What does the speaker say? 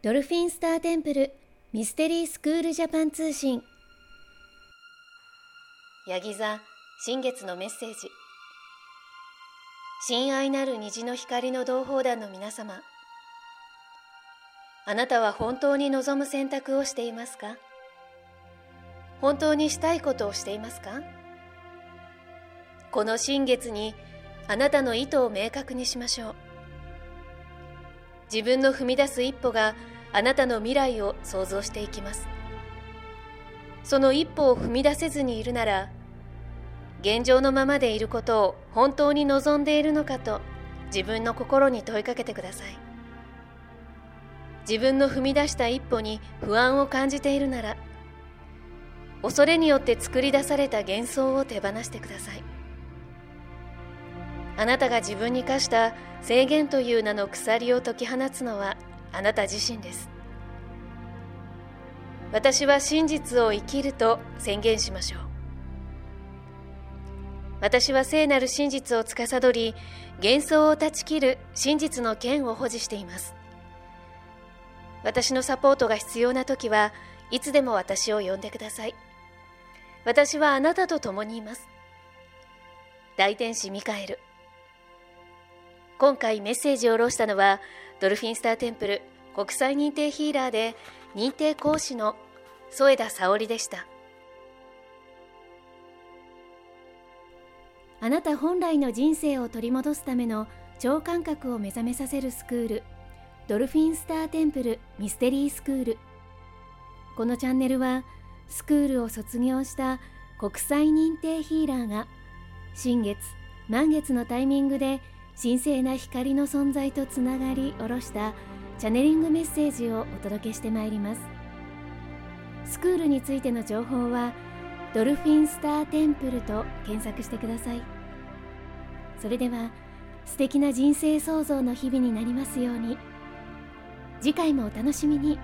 ドルフィンスターテンプルミステリースクールジャパン通信。ヤギ座新月のメッセージ。親愛なる虹の光の同胞団の皆様。あなたは本当に望む選択をしていますか？本当にしたいことをしていますか？この新月にあなたの意図を明確にしましょう。自分の踏み出す一歩があなたの未来を想像していきます。その一歩を踏み出せずにいるなら現状のままでいることを本当に望んでいるのかと自分の心に問いかけてください。自分の踏み出した一歩に不安を感じているなら恐れによって作り出された幻想を手放してください。あなたが自分に課した制限という名の鎖を解き放つのはあなた自身です。私は真実を生きると宣言しましょう。私は聖なる真実を司り幻想を断ち切る真実の剣を保持しています。私のサポートが必要な時はいつでも私を呼んでください。私はあなたと共にいます。大天使ミカエル。今回メッセージを下ろしたのはドルフィンスターテンプル国際認定ヒーラーで認定講師の添田沙織でした。あなた本来の人生を取り戻すための超感覚を目覚めさせるスクールドルフィンスターテンプルミステリースクール。このチャンネルはスクールを卒業した国際認定ヒーラーが新月満月のタイミングで神聖な光の存在とつながり下ろしたチャネリングメッセージをお届けしてまいります。スクールについての情報はドルフィンスターテンプルと検索してください。それでは素敵な人生創造の日々になりますように。次回もお楽しみに。